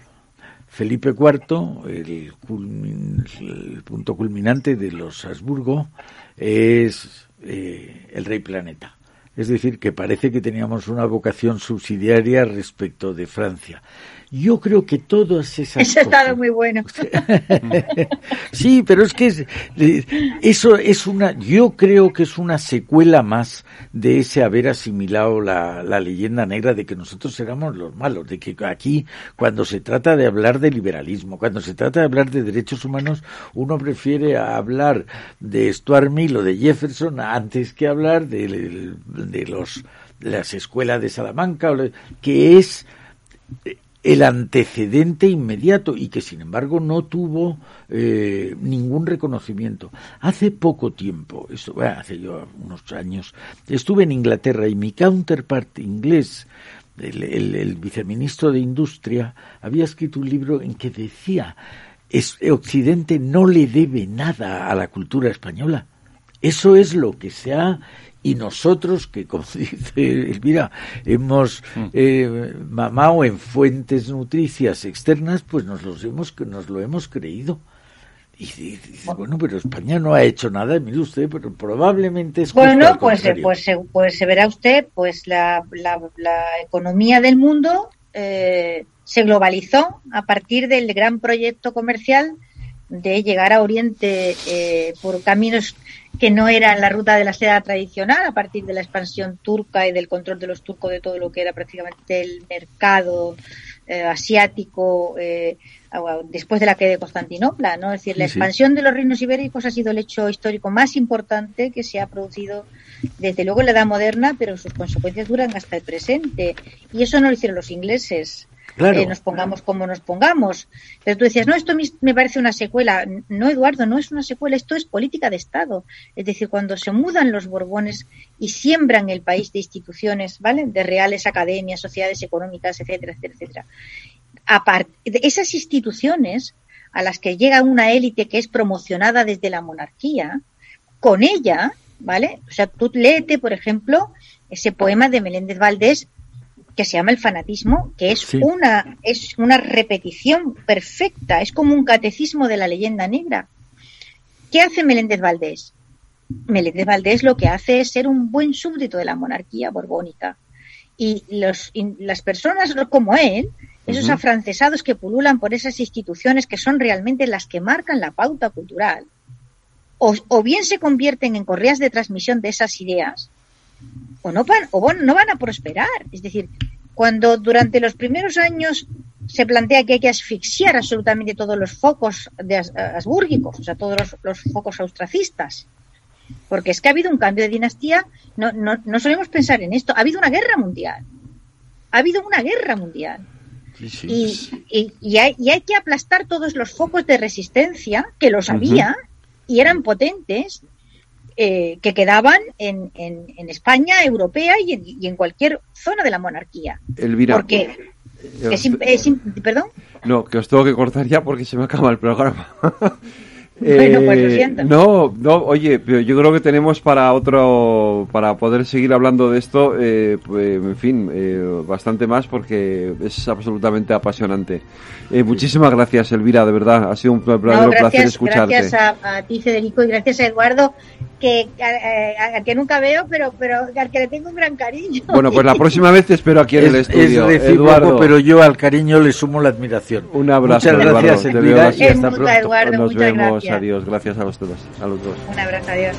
Felipe IV, el, el punto culminante de los Habsburgo, es eh, el rey planeta. Es decir, que parece que teníamos una vocación subsidiaria respecto de Francia. Yo creo que todas esas Eso estado muy bueno. sí, pero es que eso es una, yo creo que es una secuela más de ese haber asimilado la, la leyenda negra de que nosotros éramos los malos, de que aquí cuando se trata de hablar de liberalismo, cuando se trata de hablar de derechos humanos, uno prefiere hablar de Stuart Mill o de Jefferson antes que hablar de, de los las escuelas de Salamanca, que es el antecedente inmediato y que sin embargo no tuvo eh, ningún reconocimiento. Hace poco tiempo, esto, hace yo unos años, estuve en Inglaterra y mi counterpart inglés, el, el, viceministro de Industria, había escrito un libro en que decía es, Occidente no le debe nada a la cultura española. Eso es lo que se ha y nosotros que como dice Elvira hemos mm. eh, mamado en fuentes nutricias externas pues nos los hemos nos lo hemos creído. Y, dice, bueno. Pero España no ha hecho nada mire usted pero probablemente es bueno pues pues pues se verá usted pues la, la, economía del mundo eh, se globalizó a partir del gran proyecto comercial de llegar a Oriente eh, por caminos que no eran la ruta de la seda tradicional a partir de la expansión turca y del control de los turcos de todo lo que era prácticamente el mercado eh, asiático eh, después de la queda de Constantinopla, ¿no? Es decir, la expansión de los reinos ibéricos ha sido el hecho histórico más importante que se ha producido desde luego en la Edad Moderna, pero sus consecuencias duran hasta el presente. Y eso no lo hicieron los ingleses. Eh, nos pongamos como nos pongamos. Pero tú decías, no, esto me parece una secuela. No, Eduardo, no es una secuela, esto es política de Estado. Es decir, cuando se mudan los Borbones y siembran el país de instituciones, ¿vale? De reales academias, sociedades económicas, etcétera, etcétera, etcétera. De esas instituciones a las que llega una élite que es promocionada desde la monarquía, con ella, ¿vale? O sea, tú léete, por ejemplo, ese poema de Meléndez Valdés que se llama el fanatismo, que es una es una repetición perfecta, es como un catecismo de la leyenda negra. ¿Qué hace Meléndez Valdés? Meléndez Valdés lo que hace es ser un buen súbdito de la monarquía borbónica. Y los, las personas como él, esos afrancesados que pululan por esas instituciones que son realmente las que marcan la pauta cultural, o, o bien se convierten en correas de transmisión de esas ideas, o no van, o no van a prosperar. Es decir, cuando durante los primeros años se plantea que hay que asfixiar absolutamente todos los focos de asbúrgicos, o sea, todos los, focos austracistas, porque es que ha habido un cambio de dinastía, no, no, no solemos pensar en esto, ha habido una guerra mundial, ha habido una guerra mundial. Y, y, hay, y, hay, que aplastar todos los focos de resistencia, que los había y eran potentes, eh, que quedaban en, en, España, europea y en, cualquier zona de la monarquía. Elvira. Porque es, perdón. No, que os tengo que cortar ya porque se me acaba el programa. Bueno, pues lo eh, siento. No, no, oye, yo creo que tenemos para otro, para poder seguir hablando de esto, eh, pues, en fin, eh, bastante más porque es absolutamente apasionante. muchísimas gracias, Elvira, de verdad, ha sido un verdadero placer escucharte. Gracias a, a, ti, Federico, y gracias a Eduardo, que al que nunca veo, pero, pero al que le tengo un gran cariño. Bueno, pues la próxima vez te espero aquí en el estudio. Es Eduardo, pero yo al cariño le sumo la admiración. Un abrazo, Muchas gracias, Elvira, y hasta pronto. Eduardo, Nos vemos, adiós, gracias a vosotros, a los dos. Un abrazo, adiós.